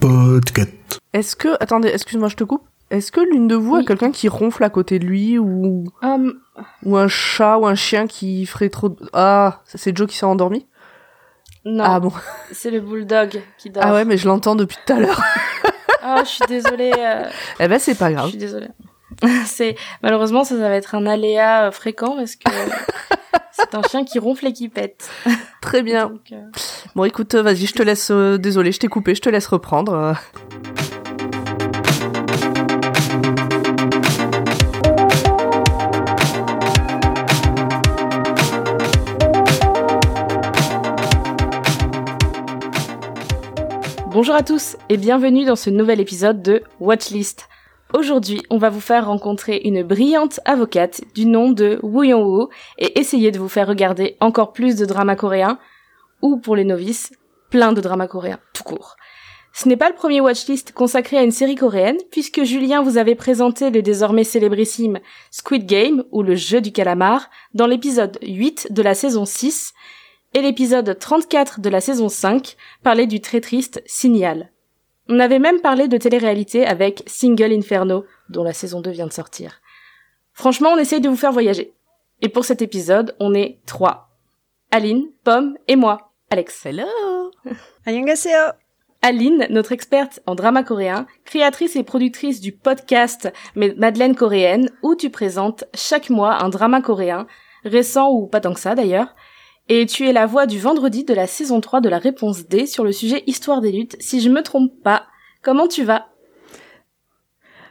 Podcast. Est-ce que, attendez, excuse-moi, je te coupe. Est-ce que l'une de vous a quelqu'un qui ronfle à côté de lui ou Hum, ou un chat ou un chien qui ferait trop de... Ah, c'est Joe qui s'est endormi non, Ah bon. c'est le bulldog qui dort. Ah ouais, mais je l'entends depuis tout à l'heure. Ah, je suis désolée. euh, eh ben, c'est pas je grave. suis désolée. c'est malheureusement ça, ça va être un aléa euh, fréquent parce que c'est un chien qui ronfle et qui pète. Très bien. Donc, euh, Bon, écoute, vas-y, je te laisse... euh, désolé, je t'ai coupé, je te laisse reprendre. Bonjour à tous et bienvenue dans ce nouvel épisode de Watchlist. Aujourd'hui, on va vous faire rencontrer une brillante avocate du nom de Woo Young-woo et essayer de vous faire regarder encore plus de dramas coréens ou pour les novices, plein de dramas coréens tout court. Ce n'est pas le premier Watchlist consacré à une série coréenne puisque Julien vous avait présenté le désormais célébrissime Squid Game ou le jeu du calamar dans l'épisode 8 de la saison 6 et l'épisode 34 de la saison 5 parlait du très triste Signal. On avait même parlé de télé-réalité avec Single Inferno, dont la saison 2 vient de sortir. Franchement, on essaye de vous faire voyager. Et pour cet épisode, on est trois. Aline, Pomme et moi, Alex. Hello Annyeonghaseyo Aline, notre experte en drama coréen, créatrice et productrice du podcast Madeleine coréenne, où tu présentes chaque mois un drama coréen, récent ou pas tant que ça d'ailleurs, et tu es la voix du vendredi de la saison 3 de la réponse D sur le sujet Histoire des luttes, si je me trompe pas. Comment tu vas?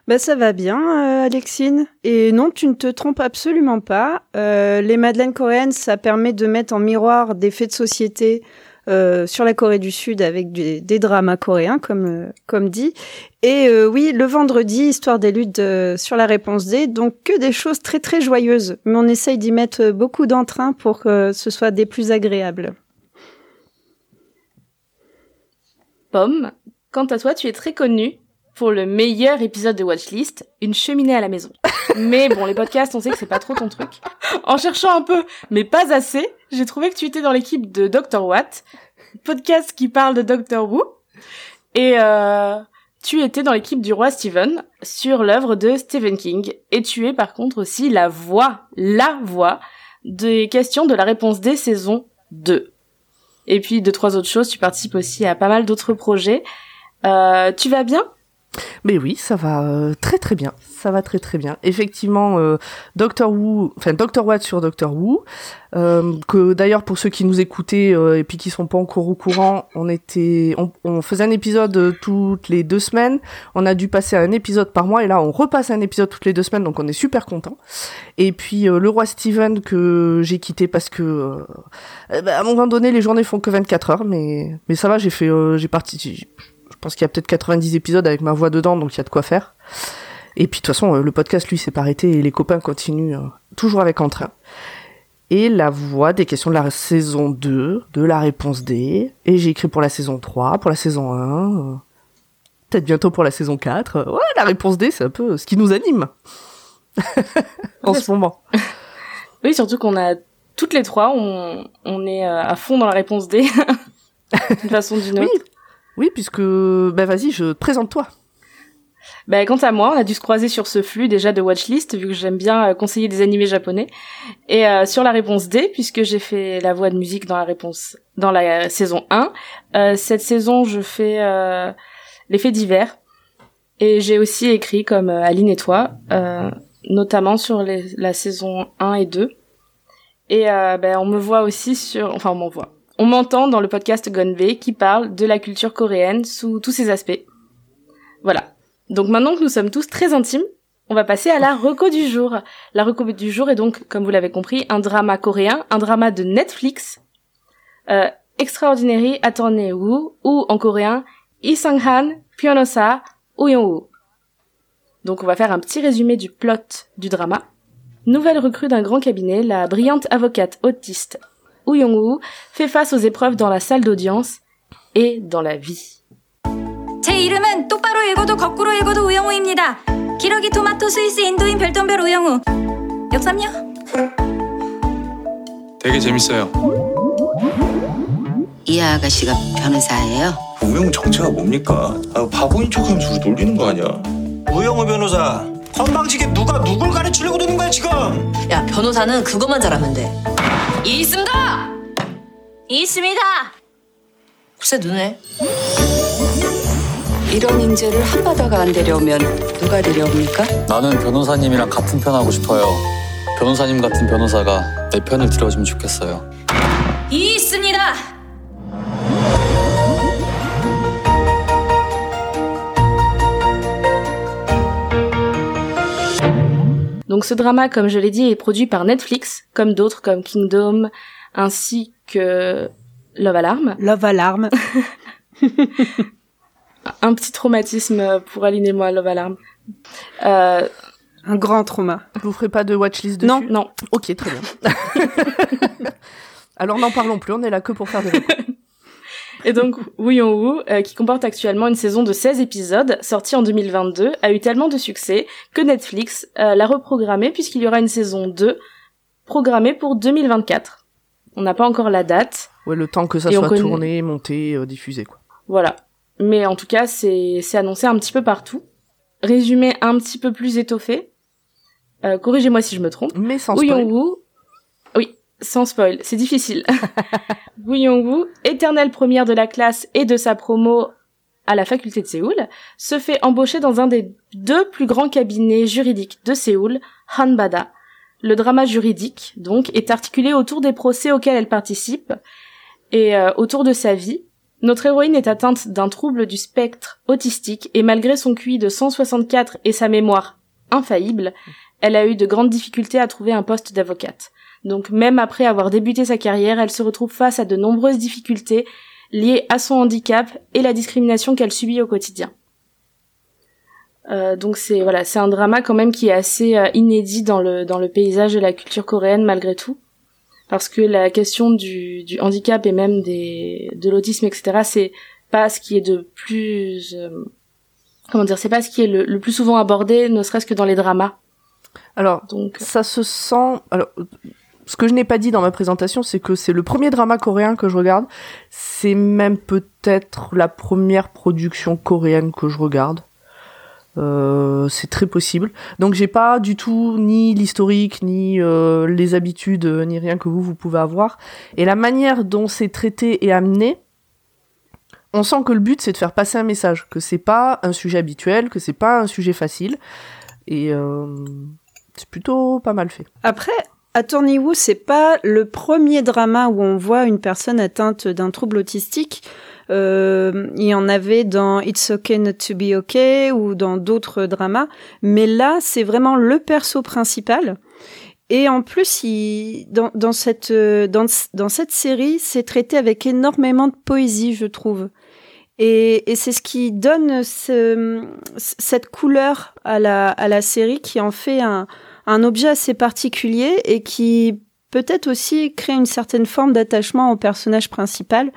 Bah ça va bien, euh, Alexine. Et non, tu ne te trompes absolument pas. Euh, les madeleines coréennes, ça permet de mettre en miroir des faits de société euh, sur la Corée du Sud avec des dramas coréens, comme euh, comme dit. Et euh, oui, le vendredi, histoire des luttes euh, sur la réponse D, donc que des choses très très joyeuses. Mais on essaye d'y mettre beaucoup d'entrain pour que ce soit des plus agréables. Pomme, quant à toi, tu es très connue pour le meilleur épisode de Watchlist, une cheminée à la maison. Mais bon, les podcasts, on sait que c'est pas trop ton truc. En cherchant un peu, mais pas assez, j'ai trouvé que tu étais dans l'équipe de Dr. Watt, podcast qui parle de Dr. Who, et euh, tu étais dans l'équipe du roi Stephen sur l'œuvre de Stephen King, et tu es par contre aussi la voix, la voix des questions de la réponse des saisons 2. Et puis deux trois autres choses, tu participes aussi à pas mal d'autres projets. Euh, tu vas bien? Mais oui, ça va euh, très très bien. Ça va très très bien. Effectivement, euh, Doctor Who, enfin Doctor Watt sur Doctor Who, euh, que d'ailleurs pour ceux qui nous écoutaient euh, et puis qui sont pas encore au courant, on était, on, on faisait un épisode euh, toutes les deux semaines. On a dû passer à un épisode par mois et là on repasse un épisode toutes les deux semaines, donc on est super content. Et puis euh, le roi Steven que j'ai quitté parce que eh ben, à un moment donné les journées font que 24 heures, mais mais ça va, j'ai fait, j'ai parti. Je pense qu'il y a peut-être 90 épisodes avec ma voix dedans, donc il y a de quoi faire. Et puis de toute façon, euh, le podcast, lui, s'est pas arrêté et les copains continuent euh, toujours avec entrain. Et la voix des questions de la saison 2, de la réponse D. Et j'ai écrit pour la saison 3, pour la saison 1. euh, Peut-être bientôt pour la saison 4. Euh, Ouais, la réponse D, c'est un peu ce qui nous anime. en ce moment. Oui, surtout qu'on a toutes les trois, on, on est à fond dans la réponse D, d'une façon ou d'une autre. Oui, puisque, ben vas-y, je présente-toi. Bah, quant à moi, on a dû se croiser sur ce flux déjà de watchlist, vu que j'aime bien euh, conseiller des animés japonais, et euh, sur la réponse D, puisque j'ai fait la voix de musique dans la réponse dans la euh, saison 1. Euh, cette saison, je fais euh, les faits divers, et j'ai aussi écrit comme Aline et toi, notamment sur les, la saison 1 et 2. Et ben, on me voit aussi sur, enfin on m'envoie. On m'entend dans le podcast Gonbe qui parle de la culture coréenne sous tous ses aspects. Voilà. Donc maintenant que nous sommes tous très intimes, on va passer à la reco du jour. La reco du jour est donc, comme vous l'avez compris, un drama coréen, un drama de Netflix, euh, Extraordinary Attorney Woo, ou en coréen, Lee Sang-han, Pyonosa, Uyong-woo. Donc on va faire un petit résumé du plot du drama. Nouvelle recrue d'un grand cabinet, la brillante avocate autiste Uyong-woo fait face aux épreuves dans la salle d'audience et dans la vie. 제 이름은 똑바로 읽어도 거꾸로 읽어도 우영우입니다. 기러기 토마토 스위스 인도인 별똥별 우영우. 역삼요? 되게 재밌어요. 이 아가씨가 변호사예요? 우영 정체가 뭡니까? 아, 바보인 척하면서 우리 놀리는 거 아니야? 우영우 변호사 건방지게 누가 누굴 가르치려고 드는 거야 지금 야 변호사는 그것만 잘하면 돼. 이 있습니다. 있습니다. 글쎄 눈에. 이런 인재를 한바다가 안 데려오면 누가 데려옵니까? 나는 변호사님이랑 같은 편 하고 싶어요. 변호사님 같은 변호사가 내 편을 들어주면 좋겠어요. 이 있습니다. Donc ce drama, comme je l'ai dit, est produit par Netflix, comme d'autres comme Kingdom, ainsi que Love Alarm. Love Alarm. Un petit traumatisme pour Aline et moi, Love Alarm. Euh, Un grand trauma. Vous ferez pas de watchlist dessus? Non. non, Ok, très bien. Alors n'en parlons plus, on est là que pour faire des recours. Et donc, Woo Young-woo, euh, qui comporte actuellement une saison de 16 épisodes, sortie en 2022, a eu tellement de succès que Netflix euh, l'a reprogrammé puisqu'il y aura une saison 2 programmée pour 2024. On n'a pas encore la date, Ouais, le temps que ça soit tourné, monté, euh, diffusé, quoi. voilà. Mais en tout cas, c'est c'est annoncé un petit peu partout. Résumé un petit peu plus étoffé. Euh, Corrigez-moi si je me trompe. Mais sans Woo sans spoil, c'est difficile. Woo Young-woo, éternelle première de la classe et de sa promo à la faculté de Séoul, se fait embaucher dans un des deux plus grands cabinets juridiques de Séoul, Hanbada. Le drama juridique, donc, est articulé autour des procès auxquels elle participe et euh, autour de sa vie. Notre héroïne est atteinte d'un trouble du spectre autistique et malgré son QI de 164 et sa mémoire infaillible, elle a eu de grandes difficultés à trouver un poste d'avocate. Donc même après avoir débuté sa carrière, elle se retrouve face à de nombreuses difficultés liées à son handicap et la discrimination qu'elle subit au quotidien. Euh, donc c'est voilà, c'est un drama quand même qui est assez euh, inédit dans le dans le paysage de la culture coréenne malgré tout, parce que la question du, du handicap et même des de l'autisme etc. C'est pas ce qui est de plus euh, comment dire, c'est pas ce qui est le, le plus souvent abordé, ne serait-ce que dans les dramas. Alors, Donc ça se sent. Alors, ce que je n'ai pas dit dans ma présentation, c'est que c'est le premier drama coréen que je regarde. C'est même peut-être la première production coréenne que je regarde. Euh, c'est très possible. Donc j'ai pas du tout ni l'historique, ni euh, les habitudes, euh, ni rien que vous vous pouvez avoir. Et la manière dont c'est traité et amené, on sent que le but c'est de faire passer un message, que c'est pas un sujet habituel, que c'est pas un sujet facile. Et c'est plutôt pas mal fait. Après, Attorney Woo, c'est pas le premier drama où on voit une personne atteinte d'un trouble autistique. Euh, il y en avait dans It's Okay Not to Be Okay ou dans d'autres dramas. Mais là, c'est vraiment le perso principal. Et en plus, euh, dans, cette série, c'est traité avec énormément de poésie, je trouve. Et, c'est ce qui donne ce, cette couleur à la série qui en fait un, un objet assez particulier et qui peut-être aussi crée une certaine forme d'attachement au personnage principal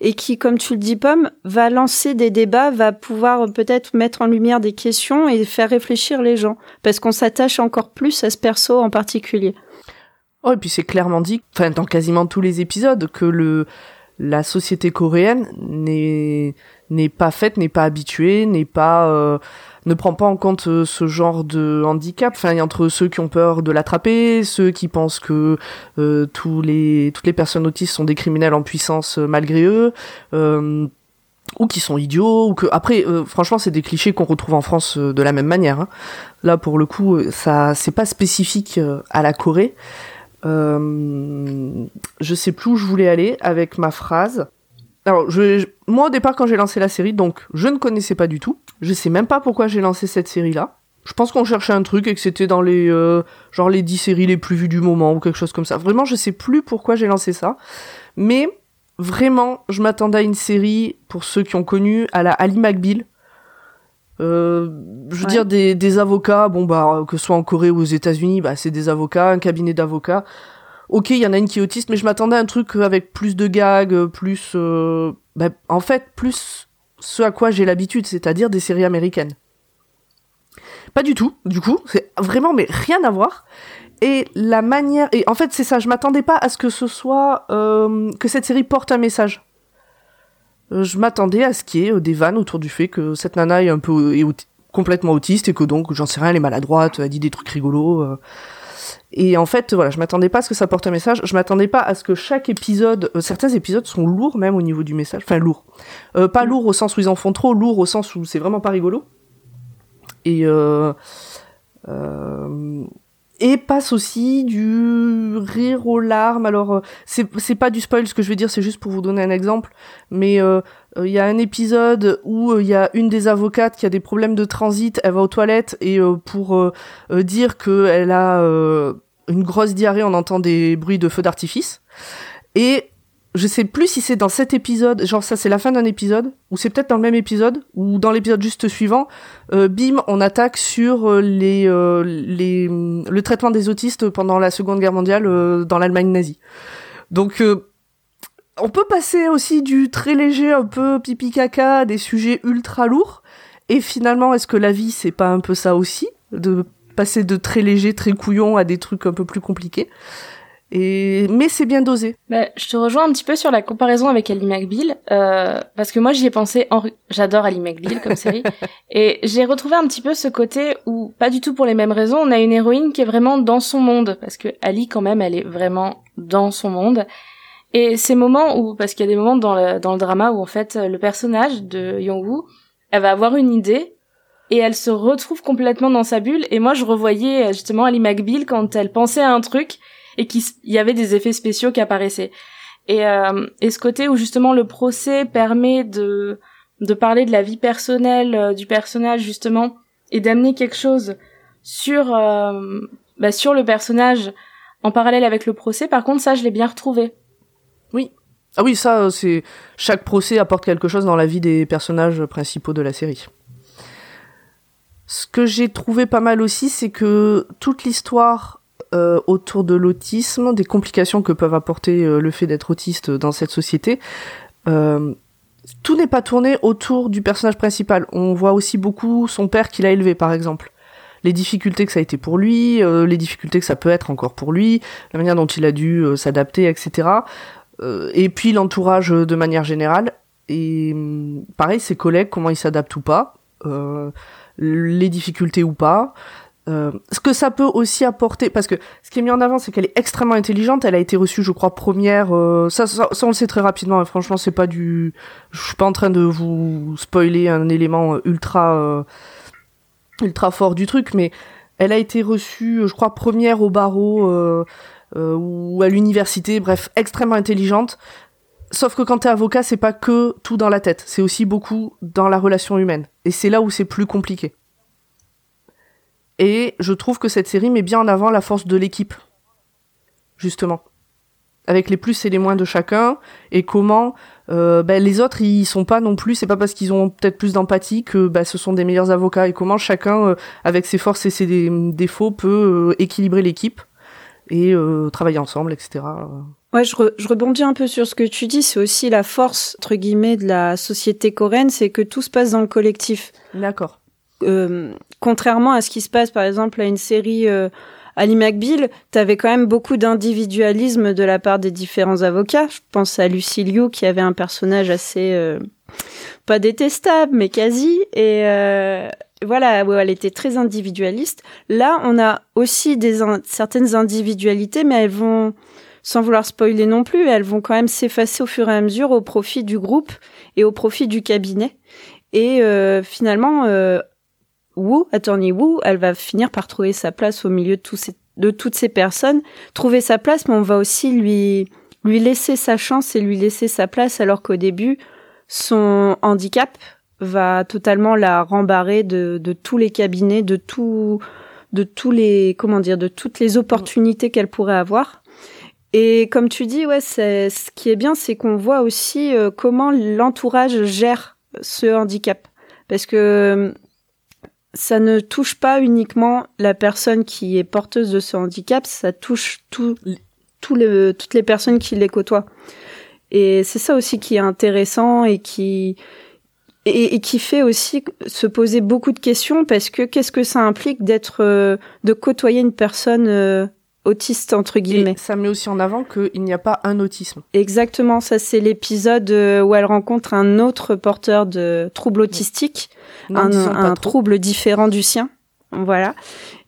et qui, comme tu le dis, Pomme, va lancer des débats, va pouvoir peut-être mettre en lumière des questions et faire réfléchir les gens parce qu'on s'attache encore plus à ce perso en particulier. Oh, et puis c'est clairement dit, enfin dans quasiment tous les épisodes, que la société coréenne n'est n'est pas faite, n'est pas habituée, n'est pas euh, ne prend pas en compte euh, ce genre de handicap. Enfin, entre ceux qui ont peur de l'attraper, ceux qui pensent que euh, tous les toutes les personnes autistes sont des criminels en puissance euh, malgré eux. Ou qui sont idiots, ou que après, franchement, c'est des clichés qu'on retrouve en France de la même manière. hein. Là, pour le coup, ça, c'est pas spécifique à la Corée. Je sais plus où je voulais aller avec ma phrase. Alors, je, je- moi au départ quand j'ai lancé la série, donc je ne connaissais pas du tout. Je sais même pas pourquoi j'ai lancé cette série-là. Je pense qu'on cherchait un truc et que c'était dans les euh, genre les 10 séries les plus vues du moment ou quelque chose comme ça. Vraiment, je sais plus pourquoi j'ai lancé ça. Mais vraiment, je m'attendais à une série pour ceux qui ont connu à la Ali McBeal. Euh, je veux Ouais. dire des, des avocats, bon bah que ce soit en Corée ou aux États-Unis, bah c'est des avocats, un cabinet d'avocats. Ok, il y en a une qui est autiste, mais je m'attendais à un truc avec plus de gags, plus, euh, bah, en fait, plus ce à quoi j'ai l'habitude, c'est-à-dire des séries américaines. Pas du tout, du coup, c'est vraiment mais rien à voir. Et la manière, et en fait c'est ça, je m'attendais pas à ce que ce soit euh, que cette série porte un message. euh, je m'attendais à ce qu'il y ait euh, des vannes autour du fait que cette nana est un peu est complètement autiste et que donc j'en sais rien, elle est maladroite, elle dit des trucs rigolos. euh. Et en fait, voilà, je m'attendais pas à ce que ça porte un message. Je m'attendais pas à ce que chaque épisode, euh, certains épisodes sont lourds même au niveau du message. Enfin lourds, Euh, pas lourds au sens où ils en font trop, lourds au sens où c'est vraiment pas rigolo. Et euh, euh, et passe aussi du rire aux larmes. Alors euh, c'est c'est pas du spoil ce que je vais dire, c'est juste pour vous donner un exemple. Mais euh, euh, il y a un épisode où il y a une des avocates qui a des problèmes de transit, elle va aux toilettes et pour dire qu'elle a euh, une grosse diarrhée, on entend des bruits de feux d'artifice. Et je sais plus si c'est dans cet épisode, genre ça c'est la fin d'un épisode, ou c'est peut-être dans le même épisode, ou dans l'épisode juste suivant, euh, bim, on attaque sur euh, euh, les, le traitement des autistes pendant la Seconde Guerre mondiale dans l'Allemagne nazie. Donc on peut passer aussi du très léger, un peu pipi caca, à des sujets ultra lourds. Et finalement, est-ce que la vie, c'est pas un peu ça aussi De passer de très léger, très couillon à des trucs un peu plus compliqués? Et mais c'est bien dosé. Bah, je te rejoins un petit peu sur la comparaison avec Ali McBeal, euh, parce que moi j'y ai pensé. En... J'adore Ali McBeal comme série, et j'ai retrouvé un petit peu ce côté où, pas du tout pour les mêmes raisons, on a une héroïne qui est vraiment dans son monde, parce que Ali quand même, elle est vraiment dans son monde. Et ces moments où, parce qu'il y a des moments dans le, dans le drama où en fait le personnage de Yong-woo, elle va avoir une idée et elle se retrouve complètement dans sa bulle. Et moi je revoyais justement Ali McBeal quand elle pensait à un truc et qu'il y avait des effets spéciaux qui apparaissaient. Et, euh, et ce côté où justement le procès permet de, de parler de la vie personnelle euh, du personnage justement et d'amener quelque chose sur, euh, bah, sur le personnage en parallèle avec le procès, par contre ça je l'ai bien retrouvé. Oui. Ah oui, ça, euh, c'est chaque procès apporte quelque chose dans la vie des personnages principaux de la série. Ce que j'ai trouvé pas mal aussi, c'est que toute l'histoire euh, autour de l'autisme, des complications que peuvent apporter euh, le fait d'être autiste dans cette société, euh, tout n'est pas tourné autour du personnage principal. On voit aussi beaucoup son père qui l'a élevé, par exemple. Les difficultés que ça a été pour lui, les difficultés que ça peut être encore pour lui, la manière dont il a dû s'adapter, etc. Et puis l'entourage de manière générale. Et hum, pareil, ses collègues, comment ils s'adaptent ou pas, les difficultés ou pas. Euh, ce que ça peut aussi apporter, parce que ce qui est mis en avant, c'est qu'elle est extrêmement intelligente. Elle a été reçue, je crois, première. euh, ça, ça, ça, on le sait très rapidement. Et franchement, c'est pas du. Je suis pas en train de vous spoiler un élément euh, ultra euh, ultra fort du truc, mais elle a été reçue, je crois, première au barreau euh, ou à l'université. Bref, extrêmement intelligente. Sauf que quand t'es avocat, c'est pas que tout dans la tête, c'est aussi beaucoup dans la relation humaine. Et c'est là où c'est plus compliqué. Et je trouve que cette série met bien en avant la force de l'équipe. Justement. Avec les plus et les moins de chacun, et comment euh, ben, les autres, ils sont pas non plus, c'est pas parce qu'ils ont peut-être plus d'empathie que ben, ce sont des meilleurs avocats, et comment chacun, euh, avec ses forces et ses dé- défauts, peut euh, équilibrer l'équipe et euh, travailler ensemble, etc. Ouais, je, re- je rebondis un peu sur ce que tu dis. C'est aussi la force, entre guillemets, de la société coréenne, c'est que tout se passe dans le collectif. D'accord. Euh, contrairement à ce qui se passe, par exemple, à une série euh, Ali McBeal, t'avais quand même beaucoup d'individualisme de la part des différents avocats. Je pense à Lucy Liu, qui avait un personnage assez... euh, pas détestable, mais quasi. Et euh, voilà, elle était très individualiste. Là, on a aussi certaines individualités, mais elles vont, sans vouloir spoiler non plus, elles vont quand même s'effacer au fur et à mesure au profit du groupe et au profit du cabinet. Et finalement, Wu, Attorney Wu, elle va finir par trouver sa place au milieu de, tous ces, de toutes ces personnes, trouver sa place, mais on va aussi lui lui laisser sa chance et lui laisser sa place, alors qu'au début, son handicap va totalement la rembarrer de, de tous les cabinets, de tout, de tous les, comment dire, de toutes les opportunités qu'elle pourrait avoir. Et comme tu dis, ouais, c'est, ce qui est bien, c'est qu'on voit aussi euh, comment l'entourage gère ce handicap. Parce que ça ne touche pas uniquement la personne qui est porteuse de ce handicap, ça touche tout, tout toutes les personnes qui les côtoient. Et c'est ça aussi qui est intéressant et qui, et, et qui fait aussi se poser beaucoup de questions parce que qu'est-ce que ça implique d'être, euh, de côtoyer une personne euh, autiste entre guillemets. Et ça met aussi en avant qu'il n'y a pas un autisme. Exactement, ça c'est l'épisode euh, où elle rencontre un autre porteur de troubles autistiques, un, un trouble différent du sien. Voilà.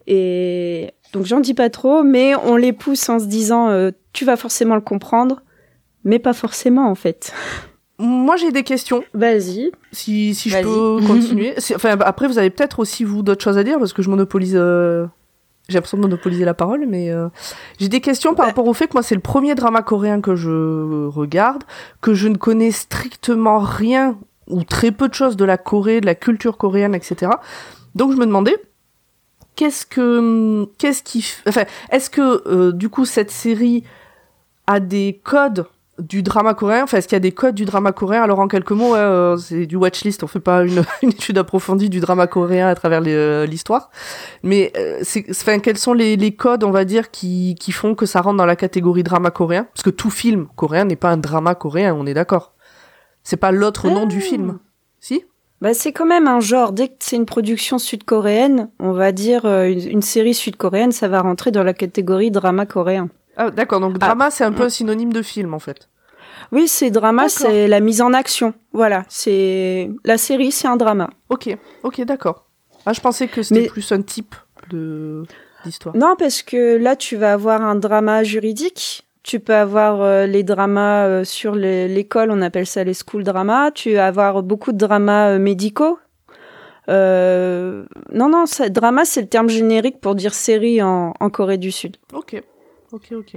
Et donc j'en dis pas trop, mais on les pousse en se disant euh, tu vas forcément le comprendre, mais pas forcément en fait. Moi j'ai des questions. Vas-y. Si, si je peux continuer. enfin après vous avez peut-être aussi vous d'autres choses à dire parce que je monopolise. Euh, j'ai l'impression de monopoliser la parole, mais euh, j'ai des questions par bah. rapport au fait que moi c'est le premier drama coréen que je regarde, que je ne connais strictement rien ou très peu de choses de la Corée, de la culture coréenne, etc. Donc je me demandais qu'est-ce que qu'est-ce qui enfin est-ce que euh, du coup cette série a des codes du drama coréen enfin est-ce qu'il y a des codes du drama coréen? Alors en quelques mots euh, c'est du watchlist on fait pas une, une, étude approfondie du drama coréen à travers euh, l'histoire mais c'est enfin quels sont les, les, codes on va dire qui, qui font que ça rentre dans la catégorie drama coréen? Parce que tout film coréen n'est pas un drama coréen on est d'accord c'est pas l'autre nom du film si? Bah, c'est quand même un genre. Dès que c'est une production sud-coréenne, on va dire euh, une, série sud-coréenne, ça va rentrer dans la catégorie drama coréen. Ah, d'accord. Donc drama, ah. c'est un peu un synonyme de film, en fait. Oui, c'est drama, c'est la mise en action. Voilà, c'est la série, c'est un drama. Ok, ok, d'accord. Ah, je pensais que c'était plus un type de d'histoire. Non, parce que là, tu vas avoir un drama juridique tu peux avoir euh, les dramas euh, sur l'école, on appelle ça les school dramas. Tu vas avoir beaucoup de dramas euh, médicaux. non, non, ça, drama, c'est le terme générique pour dire série en, en Corée du Sud. Ok, ok, ok.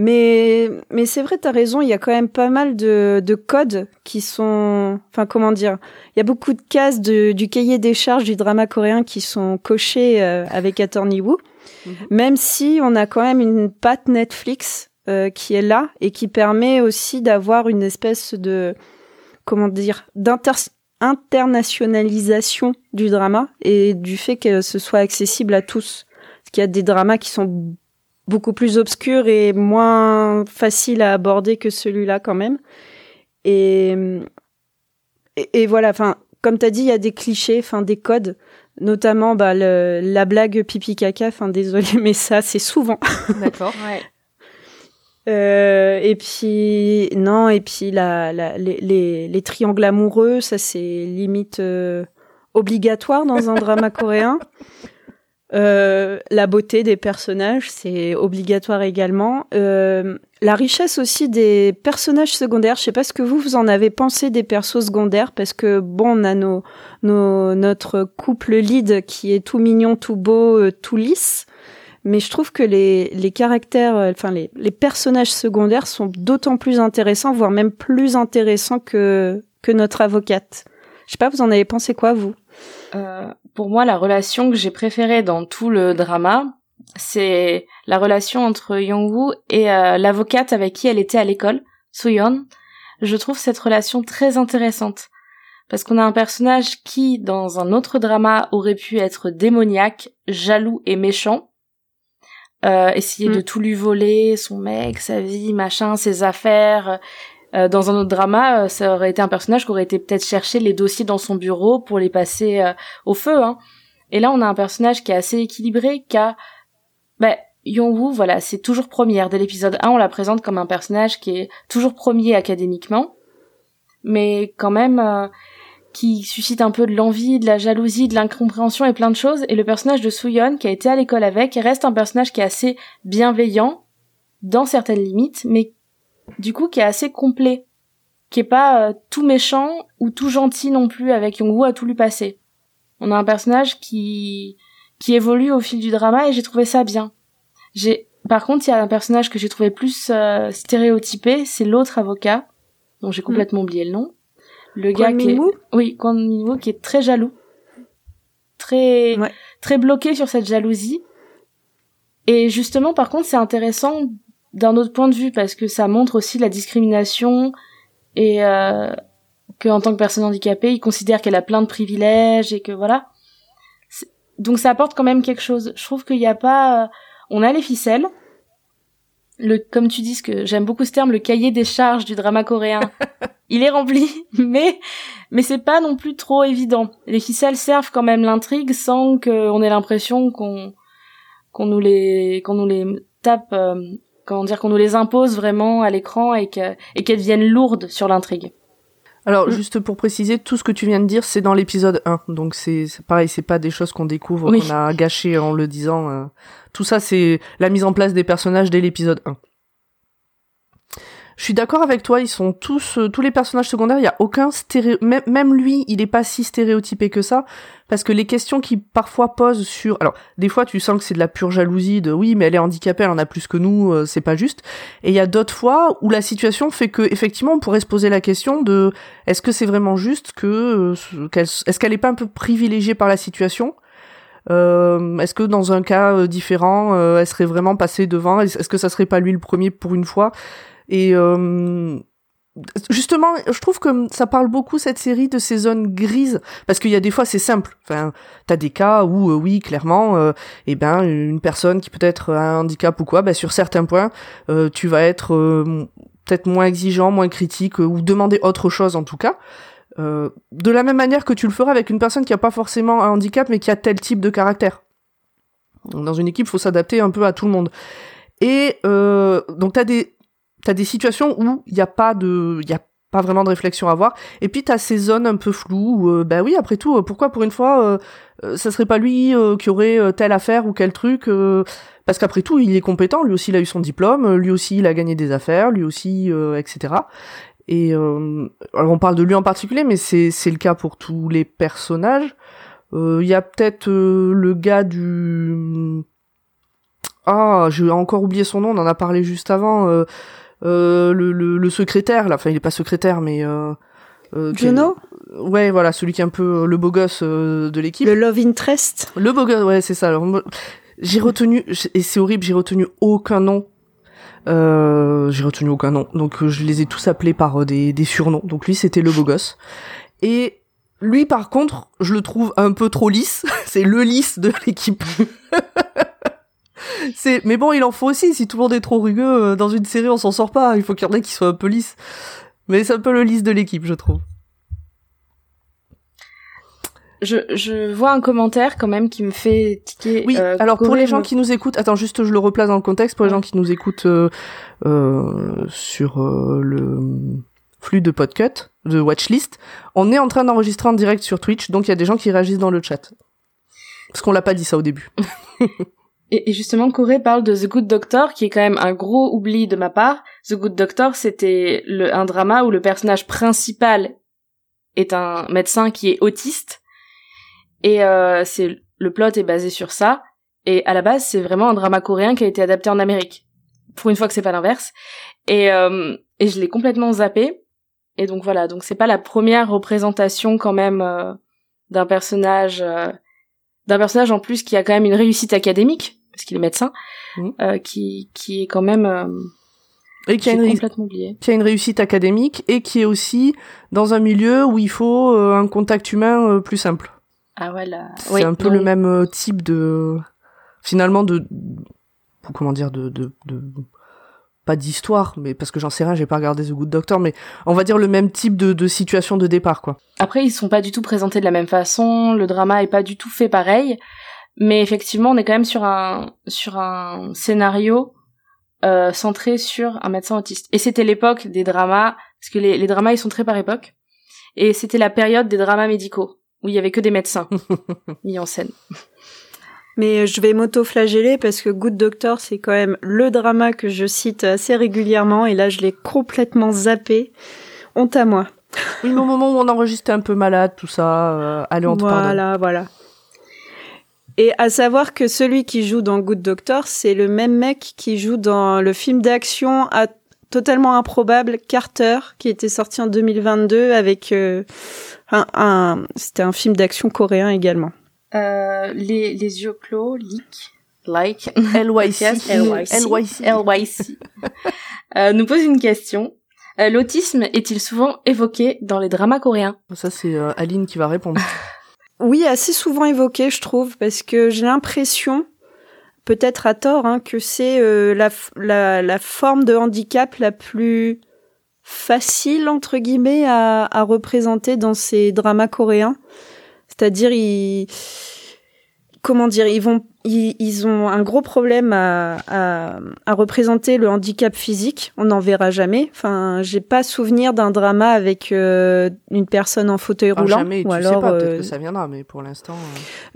Mais, mais c'est vrai, tu as raison, il y a quand même pas mal de, de codes qui sont. Enfin, comment dire Il y a beaucoup de cases de, du cahier des charges du drama coréen qui sont cochées avec Attorney Woo. Mhm. Même si on a quand même une patte Netflix euh, qui est là et qui permet aussi d'avoir une espèce de comment dire d'internationalisation du drama et du fait que ce soit accessible à tous. Parce qu'il y a des dramas qui sont beaucoup plus obscurs et moins faciles à aborder que celui-là quand même. Et, et, voilà, enfin, comme tu as dit, il y a des clichés, enfin des codes, notamment bah, le, la blague pipi caca. Enfin, désolé, mais ça, c'est souvent. D'accord. ouais. Euh, et puis non, et puis la, la les, les, les, triangles amoureux, ça c'est limite euh, obligatoire dans un drama coréen. Euh, la beauté des personnages, c'est obligatoire également. Euh, la richesse aussi des personnages secondaires. Je sais pas ce que vous vous en avez pensé des persos secondaires, parce que bon, on a nos, nos notre couple lead qui est tout mignon, tout beau, euh, tout lisse mais je trouve que les, les caractères, euh, enfin les, les personnages secondaires sont d'autant plus intéressants, voire même plus intéressants que, que notre avocate. Je sais pas, vous en avez pensé quoi, vous? Euh, Pour moi, la relation que j'ai préférée dans tout le drama, c'est la relation entre Yongwoo et euh, l'avocate avec qui elle était à l'école, Soyeon. Je trouve cette relation très intéressante. Parce qu'on a un personnage qui, dans un autre drama, aurait pu être démoniaque, jaloux et méchant, euh, essayer de mm. tout lui voler, son mec, sa vie, machin, ses affaires. Euh, dans un autre drama, euh, ça aurait été un personnage qui aurait été peut-être chercher les dossiers dans son bureau pour les passer euh, au feu. Hein. Et là, on a un personnage qui est assez équilibré, qui a... Bah, Yongwoo, voilà, c'est toujours première. Dès l'épisode 1, on la présente comme un personnage qui est toujours premier académiquement, mais quand même qui suscite un peu de l'envie, de la jalousie, de l'incompréhension et plein de choses. Et le personnage de Suyeon, qui a été à l'école avec, reste un personnage qui est assez bienveillant, dans certaines limites, mais du coup qui est assez complet, qui est pas euh, tout méchant ou tout gentil non plus avec Yongwoo à tout lui passer. On a un personnage qui qui évolue au fil du drama et j'ai trouvé ça bien. J'ai par contre, il y a un personnage que j'ai trouvé plus euh, stéréotypé, c'est l'autre avocat dont j'ai mm. complètement oublié le nom le gars qui est, oui, Kwon qui est très jaloux, très très bloqué sur cette jalousie. Et justement, par contre, c'est intéressant d'un autre point de vue parce que ça montre aussi la discrimination et euh, que en tant que personne handicapée, il considère qu'elle a plein de privilèges et que voilà. Donc ça apporte quand même quelque chose. Je trouve qu'il n'y a pas, euh, on a les ficelles, le, comme tu dis, ce que j'aime beaucoup ce terme, le cahier des charges du drama coréen. il est rempli, mais mais c'est pas non plus trop évident. Les ficelles servent quand même l'intrigue sans qu'on ait l'impression qu'on qu'on nous les qu'on nous les tapent, euh, comment dire, qu'on nous les impose vraiment à l'écran et que et qu'elles deviennent lourdes sur l'intrigue. Alors, juste pour préciser, tout ce que tu viens de dire, c'est dans l'épisode 1. Donc, c'est pareil, c'est pas des choses qu'on découvre, Oui. qu'on a gâché en le disant. euh. Tout ça, c'est la mise en place des personnages dès l'épisode 1. Je suis d'accord avec toi, ils sont tous, euh, tous les personnages secondaires, il y a aucun stéréo, même, lui, il est pas si stéréotypé que ça, parce que les questions qu'il parfois pose sur, alors, des fois tu sens que c'est de la pure jalousie de oui, mais elle est handicapée, elle en a plus que nous, euh, c'est pas juste. Et il y a d'autres fois où la situation fait que, effectivement, on pourrait se poser la question de est-ce que c'est vraiment juste que, euh, est-ce qu'elle est pas un peu privilégiée par la situation? Euh, est-ce que dans un cas euh, différent, elle serait vraiment passée devant? Est-ce que ça serait pas lui le premier pour une fois? Et euh, justement, je trouve que ça parle beaucoup cette série de ces zones grises parce qu'il y a des fois c'est simple. Enfin, t'as des cas où euh, oui, clairement, euh, eh ben une personne qui peut-être a un handicap ou quoi, ben, sur certains points, euh, tu vas être euh, peut-être moins exigeant, moins critique euh, ou demander autre chose en tout cas. De la même manière que tu le feras avec une personne qui a pas forcément un handicap mais qui a tel type de caractère. Donc, dans une équipe, faut s'adapter un peu à tout le monde. Et donc t'as des t'as des situations où il y a pas de y a pas vraiment de réflexion à avoir. Et puis t'as ces zones un peu floues où bah oui après tout euh, pourquoi pour une fois euh, euh, ça serait pas lui qui aurait telle affaire ou quel truc euh, parce qu'après tout il est compétent lui aussi il a eu son diplôme lui aussi il a gagné des affaires lui aussi etc. Et alors on parle de lui en particulier, mais c'est c'est le cas pour tous les personnages. Il y a peut-être le gars du ah j'ai encore oublié son nom, on en a parlé juste avant. Euh, euh, le, le, le secrétaire là, enfin il est pas secrétaire mais euh, euh, qui est- Juno Ouais voilà celui qui est un peu euh, le beau gosse euh, de l'équipe. Le Love Interest? Le beau gosse ouais c'est ça. Alors, j'ai retenu et c'est horrible j'ai retenu aucun nom euh, j'ai retenu aucun nom, donc euh, je les ai tous appelés par euh, des, des surnoms. Donc lui, c'était le beau gosse. Et lui, par contre, je le trouve un peu trop lisse. c'est le lisse de l'équipe. c'est, mais bon, il en faut aussi. Si tout le monde est trop rugueux euh, dans une série, on s'en sort pas. Il faut qu'il y en ait qui soient un peu lisses. Mais c'est un peu le lisse de l'équipe, je trouve. Je, je vois un commentaire quand même qui me fait tiquer. Oui, euh, alors pour les gens me- qui nous écoutent, attends, juste je le replace dans le contexte, pour les gens qui nous écoutent euh, euh, sur le flux de podcut, de watchlist, on est en train d'enregistrer en direct sur Twitch, donc il y a des gens qui réagissent dans le chat. Parce qu'on l'a pas dit ça au début. Et, justement, Corée parle de The Good Doctor, qui est quand même un gros oubli de ma part. The Good Doctor, c'était un drama où le personnage principal est un médecin qui est autiste. Et euh, c'est le plot est basé sur ça. Et à la base, c'est vraiment un drama coréen qui a été adapté en Amérique. Pour une fois que c'est pas l'inverse. Et, euh, et je l'ai complètement zappé. Et donc voilà, donc c'est pas la première représentation quand même euh, d'un personnage, euh, d'un personnage en plus qui a quand même une réussite académique parce qu'il est médecin, Mhm. euh, qui qui est quand même euh, Et qui a, une, complètement oublié. qui a une réussite académique et qui est aussi dans un milieu où il faut euh, un contact humain plus simple. Ah voilà. C'est un peu le même type de finalement de comment dire de de, de pas d'histoire mais parce que j'en sais rien j'ai pas regardé The Good Doctor mais on va dire le même type de, de situation de départ quoi Après, ils sont pas du tout présentés de la même façon, le drama est pas du tout fait pareil, mais effectivement, on est quand même sur un sur un scénario euh, centré sur un médecin autiste. Et c'était l'époque des dramas, parce que les, les dramas ils sont très par époque, et c'était la période des dramas médicaux où il y avait que des médecins mis en scène. Mais euh, je vais m'auto-flageller parce que Good Doctor, c'est quand même le drama que je cite assez régulièrement et là, je l'ai complètement zappé. Honte à moi. oui mais au moment où on enregistre un peu malade tout ça euh, allez on te pardonne. Voilà, voilà. Et à savoir que celui qui joue dans Good Doctor, c'est le même mec qui joue dans le film d'action à- totalement improbable Carter, qui était sorti en 2022 avec euh, un, un- c'était un film d'action coréen également. Euh, les, les yeux clos, leak, like, LYC LYC. LYC LYC. Euh, nous pose une question. Euh, L'autisme est-il souvent évoqué dans les dramas coréens? Ça c'est euh, Aline qui va répondre Oui, assez souvent évoqué, je trouve, parce que j'ai l'impression, peut-être à tort, hein, que c'est euh, la, la, la forme de handicap la plus facile, entre guillemets, à, à représenter dans ces dramas coréens. C'est-à-dire, il... comment dire, ils vont, ils, ils ont un gros problème à, à, à, représenter le handicap physique. On n'en verra jamais. Enfin, j'ai pas souvenir d'un drama avec euh, une personne en fauteuil Ah, roulant. jamais, ou tu alors, sais pas, peut-être euh, que ça viendra, mais pour l'instant.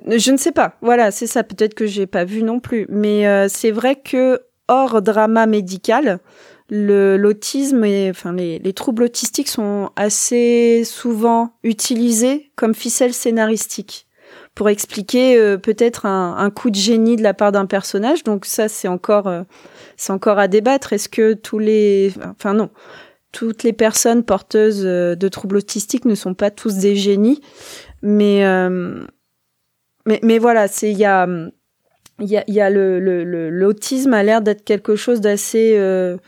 euh, je ne sais pas. Voilà, c'est ça. Peut-être que j'ai pas vu non plus. Mais c'est vrai que hors drama médical, le l'autisme et enfin les, les troubles autistiques sont assez souvent utilisés comme ficelle scénaristique pour expliquer euh, peut-être un, un coup de génie de la part d'un personnage. Donc ça, c'est encore euh, c'est encore à débattre. Est-ce que tous les enfin non toutes les personnes porteuses euh, de troubles autistiques ne sont pas tous des génies, mais euh, mais, mais voilà, c'est il y a il y a, y a le le- le- l'autisme a l'air d'être quelque chose d'assez euh,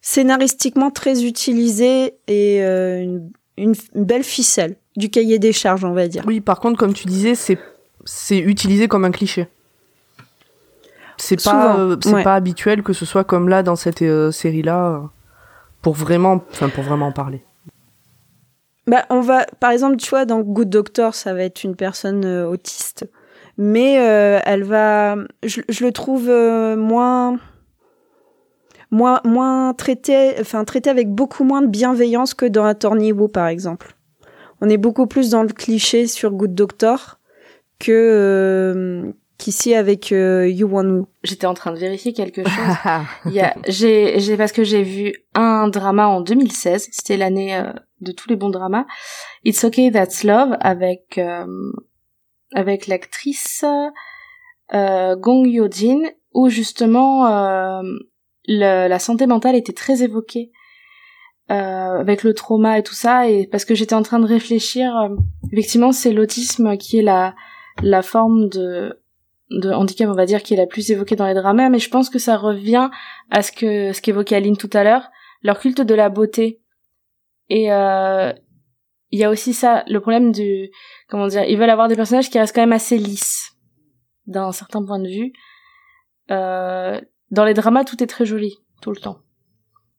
scénaristiquement très utilisé et euh, une, une, une belle ficelle du cahier des charges, on va dire. Oui, par contre, comme tu disais, c'est c'est utilisé comme un cliché. C'est pas euh, c'est ouais. pas habituel que ce soit comme là dans cette euh, série là pour vraiment enfin pour vraiment en parler. Bah, on va, par exemple, tu vois, dans Good Doctor, ça va être une personne euh, autiste, mais euh, elle va, je, je le trouve euh, moins, moins, moins traité, enfin traité avec beaucoup moins de bienveillance que dans Attorney Woo, par exemple. On est beaucoup plus dans le cliché sur Good Doctor que euh, qu'ici avec euh, You Won Woo. J'étais en train de vérifier quelque chose. J'ai, j'ai, parce que j'ai vu un drama en 2016. C'était l'année euh, de tous les bons dramas. It's Okay That's Love avec, euh, avec l'actrice, euh, Gong Yoo-jin, où justement, euh, le- la santé mentale était très évoquée. Euh, avec le trauma et tout ça, et parce que j'étais en train de réfléchir, euh, effectivement, c'est l'autisme qui est la, la forme de, de handicap, on va dire, qui est la plus évoquée dans les dramas, mais je pense que ça revient à ce que ce qu'évoquait Aline tout à l'heure, leur culte de la beauté. Et euh, il y a aussi ça, le problème du comment dire, ils veulent avoir des personnages qui restent quand même assez lisses d'un certain point de vue. Euh, dans les dramas, tout est très joli tout le temps.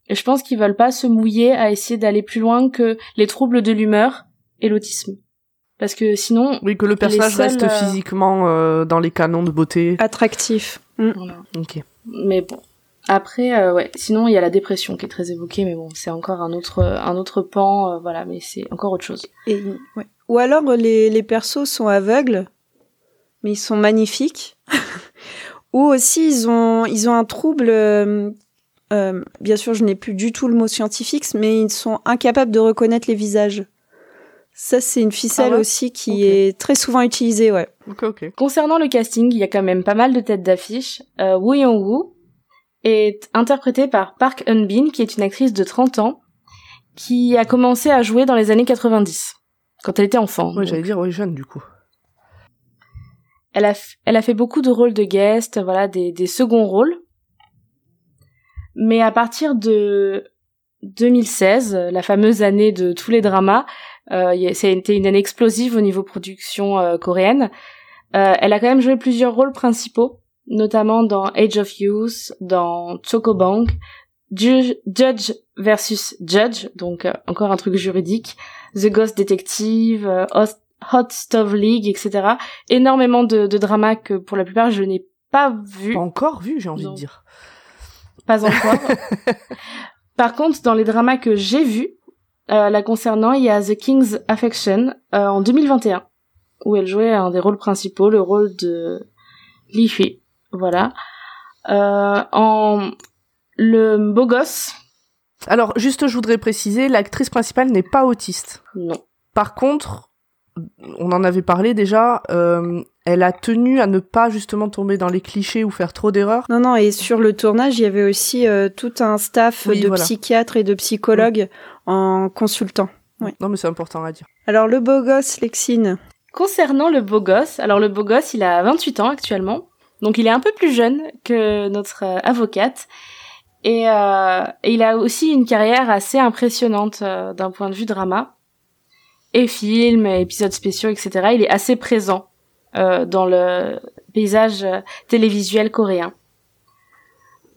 Et je pense qu'ils veulent pas se mouiller à essayer d'aller plus loin que les troubles de l'humeur et l'autisme. Parce que sinon, Oui, que le personnage seuls, reste euh, physiquement euh, dans les canons de beauté. Attractif. Mm. voilà. Ok. Mais bon. Après, euh, ouais. Sinon, il y a la dépression qui est très évoquée, mais bon, c'est encore un autre, un autre pan, euh, voilà. Mais c'est encore autre chose. Et, ouais. Ou alors les, les persos sont aveugles, mais ils sont magnifiques. Ou aussi ils ont, ils ont un trouble. Euh, bien sûr, je n'ai plus du tout le mot scientifique, mais ils sont incapables de reconnaître les visages. Ça, c'est une ficelle Ah ouais aussi qui est très souvent utilisée, ouais. Ok, ok. Concernant le casting, il y a quand même pas mal de têtes d'affiche. Euh, Woo Young-woo est interprétée par Park Eun-bin, qui est une actrice de 30 ans, qui a commencé à jouer dans les années 90, quand elle était enfant. Ouais, j'allais dire ouais, jeune du coup. elle a, elle a fait beaucoup de rôles de guest, voilà, des, des seconds rôles. Mais à partir de 2016, la fameuse année de tous les dramas, euh, été une année explosive au niveau production euh, coréenne. Euh, elle a quand même joué plusieurs rôles principaux, notamment dans Age of Youth, dans Chocobank, Ju- Judge versus Judge, donc euh, encore un truc juridique, The Ghost Detective, euh, Hot, Stove League, etc. Énormément de, de dramas que pour la plupart je n'ai pas vu. Pas encore vu, j'ai envie de dire. Pas encore. Par contre, dans les dramas que j'ai vus, euh, la concernant, il y a The King's Affection euh, en 2021, où elle jouait un des rôles principaux, le rôle de Li Hui. Voilà. Euh, en le beau gosse, Alors, juste, je voudrais préciser, l'actrice principale n'est pas autiste. non. Par contre, on en avait parlé déjà, elle a tenu à ne pas justement tomber dans les clichés ou faire trop d'erreurs. Non, non, et sur le tournage, il y avait aussi euh, tout un staff Oui, de voilà. psychiatres et de psychologues en consultant. Ouais. Non, mais c'est important à dire. Alors, le beau gosse, Lexine. Concernant le beau gosse, alors le beau gosse, il a 28 ans actuellement, donc il est un peu plus jeune que notre euh, avocate, et, euh, et il a aussi une carrière assez impressionnante euh, d'un point de vue drama, et films, et épisodes spéciaux, etc. Il est assez présent dans le paysage euh, télévisuel coréen.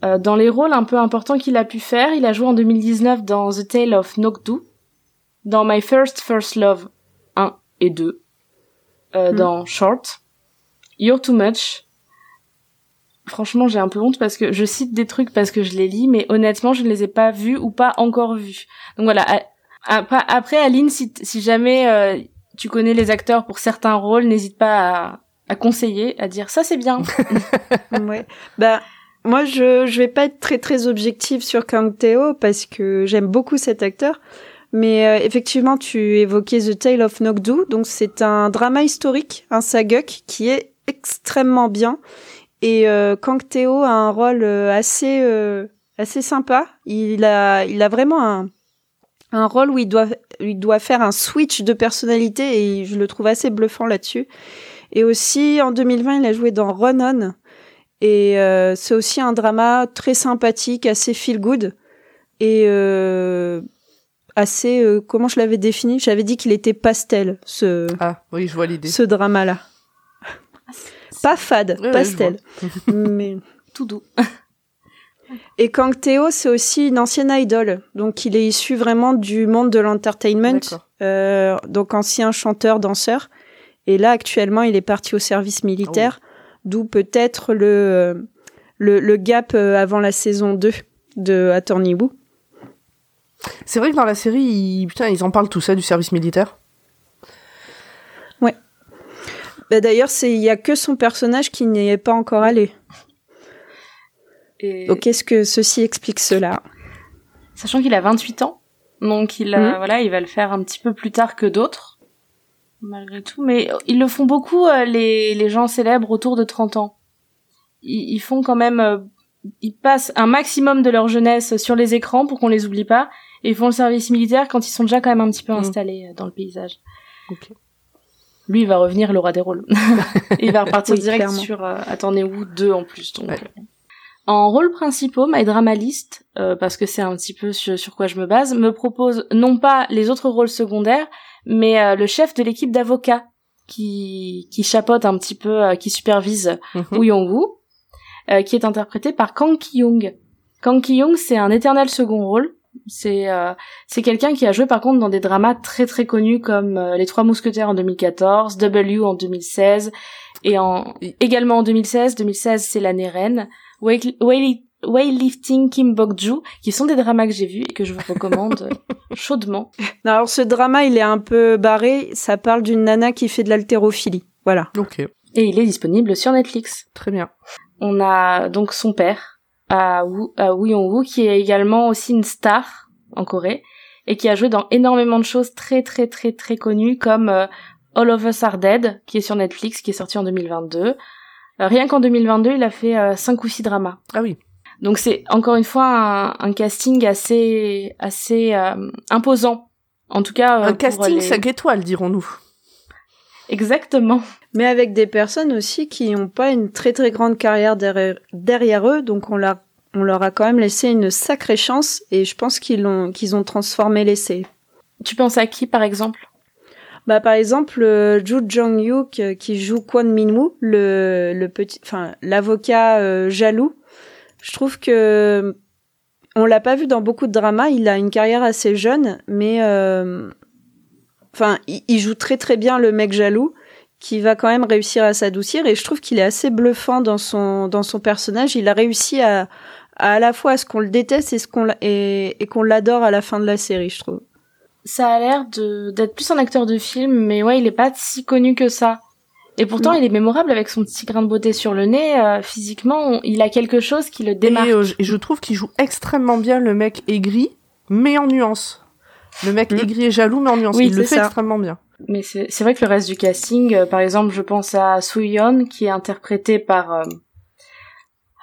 Euh, dans les rôles un peu importants qu'il a pu faire, il a joué en 2019 dans The Tale of Nokdu, dans My First First Love 1 et 2, euh, Mm. dans Short. You're Too Much. Franchement, j'ai un peu honte parce que je cite des trucs parce que je les lis, mais honnêtement, je ne les ai pas vus ou pas encore vus. Donc voilà. Après, Aline, si, si jamais euh, tu connais les acteurs pour certains rôles, n'hésite pas à, à conseiller, à dire ça c'est bien. ouais. Bah moi je je vais pas être très très objective sur Kang Teo parce que j'aime beaucoup cet acteur. Mais euh, effectivement, tu évoquais The Tale of Nokdu, donc c'est un drama historique, un saguk qui est extrêmement bien. Et euh, Kang Teo a un rôle euh, assez euh, assez sympa. Il a il a vraiment un un rôle où il doit il doit faire un switch de personnalité et je le trouve assez bluffant là-dessus. Et aussi en 2020, il a joué dans Run On et euh, c'est aussi un drama très sympathique, assez feel good et euh, assez euh, comment je l'avais défini? J'avais dit qu'il était pastel ce Ah oui, je vois l'idée. Ce drama là. Pas fade, pastel. mais tout doux. Et Kang Teo, c'est aussi une ancienne idole. Donc, il est issu vraiment du monde de l'entertainment. Euh, donc, ancien chanteur, danseur. Et là, actuellement, il est parti au service militaire. D'où peut-être le, le, le, gap euh, avant la saison 2 de Attorney Woo. C'est vrai que dans la série, ils, putain, ils en parlent tout ça du service militaire? Ouais. Bah, D'ailleurs, il y a que son personnage qui n'y est pas encore allé. Et... Donc, est-ce que ceci explique cela? Sachant qu'il a 28 ans, donc il, a, voilà, il va le faire un petit peu plus tard que d'autres, malgré tout. Mais ils le font beaucoup, euh, les, les gens célèbres autour de 30 ans. Ils, ils font quand même... Euh, ils passent un maximum de leur jeunesse sur les écrans pour qu'on les oublie pas, et ils font le service militaire quand ils sont déjà quand même un petit peu installés euh, dans le paysage. Okay. Lui, il va revenir, il aura des rôles. il va repartir oui, direct clairement. sur euh, Attendez-vous 2 en plus. Donc, Ouais. En rôle principaux, My Drama List, euh, parce que c'est un petit peu sur, sur quoi je me base, me propose non pas les autres rôles secondaires, mais euh, le chef de l'équipe d'avocats qui, qui chapeaute un petit peu, euh, qui supervise Mhm. Woo Young-woo, euh, qui est interprété par Kang Ki-young. Kang Ki-young, c'est un éternel second rôle. C'est euh, c'est quelqu'un qui a joué par contre dans des dramas très très connus comme euh, Les Trois Mousquetaires en 2014, W en 2016 et en également en 2016. 2016 c'est l'année reine. Wei- Wei- Weightlifting Kim Bok-ju, qui sont des dramas que j'ai vus et que je vous recommande chaudement. Non, alors ce drama, il est un peu barré. Ça parle d'une nana qui fait de l'haltérophilie. Voilà. Ok, Et il est disponible sur Netflix. très bien. On a donc son père, à Woo, à Woo Young-woo, qui est également aussi une star en Corée et qui a joué dans énormément de choses très très très très connues comme euh, All of Us Are Dead, qui est sur Netflix, qui est sorti en 2022. Euh, rien qu'en 2022, il a fait euh, cinq ou six dramas. Ah oui. Donc c'est encore une fois un, un casting assez assez euh, imposant. En tout cas, euh, Un casting les- 5 étoiles, dirons-nous. Exactement. Mais avec des personnes aussi qui n'ont pas une très très grande carrière derrière, derrière eux, donc on leur, on leur a quand même laissé une sacrée chance et je pense qu'ils ont, qu'ils ont transformé l'essai. Tu penses à qui par exemple? Bah par exemple euh, Joo Jong Hyuk euh, qui joue Kwon Min Woo, l'avocat euh, jaloux. Je trouve que on l'a pas vu dans beaucoup de dramas. Il a une carrière assez jeune, mais euh, enfin il, joue très très bien le mec jaloux qui va quand même réussir à s'adoucir et je trouve qu'il est assez bluffant dans son personnage. Il a réussi à à, la fois à ce qu'on le déteste et ce qu'on et qu'on l'adore à la fin de la série, je trouve. Ça a l'air de d'être plus un acteur de film, mais ouais, il est pas si connu que ça. Et pourtant, Non. il est mémorable avec son petit grain de beauté sur le nez. euh, physiquement, on- il a quelque chose qui le démarque. Et, euh, je- et je trouve qu'il joue extrêmement bien le mec aigri, mais en nuance. Le mek Mm. aigri et jaloux, mais en nuance. Oui, Il le fait ça. extrêmement bien. Mais c'est vrai que le reste du casting, euh, par exemple, je pense à Soo-yeon, qui est interprété par euh,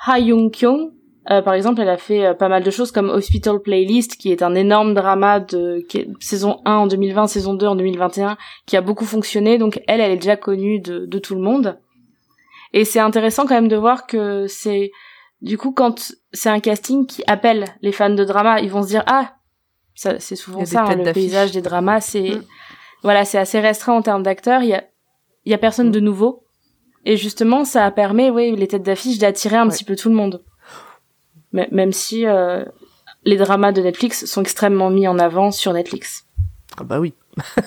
Ha Young-kyung. Euh, par exemple, elle a fait euh, pas mal de choses comme Hospital Playlist, qui est un énorme drama de est- saison 1 en 2020, saison 2 en 2021, qui a beaucoup fonctionné. Donc elle, elle est déjà connue de, de tout le monde. Et c'est intéressant quand même de voir que c'est du coup quand c'est un casting qui appelle les fans de drama, ils vont se dire ah ça c'est souvent ça hein, le paysage des dramas, c'est Mm. voilà c'est assez restreint en termes d'acteurs. Il y a il y a personne de nouveau et justement ça permet oui les têtes d'affiche d'attirer un Ouais. petit peu tout le monde. Même si euh, les dramas de Netflix sont extrêmement mis en avant sur Netflix. Ah bah oui.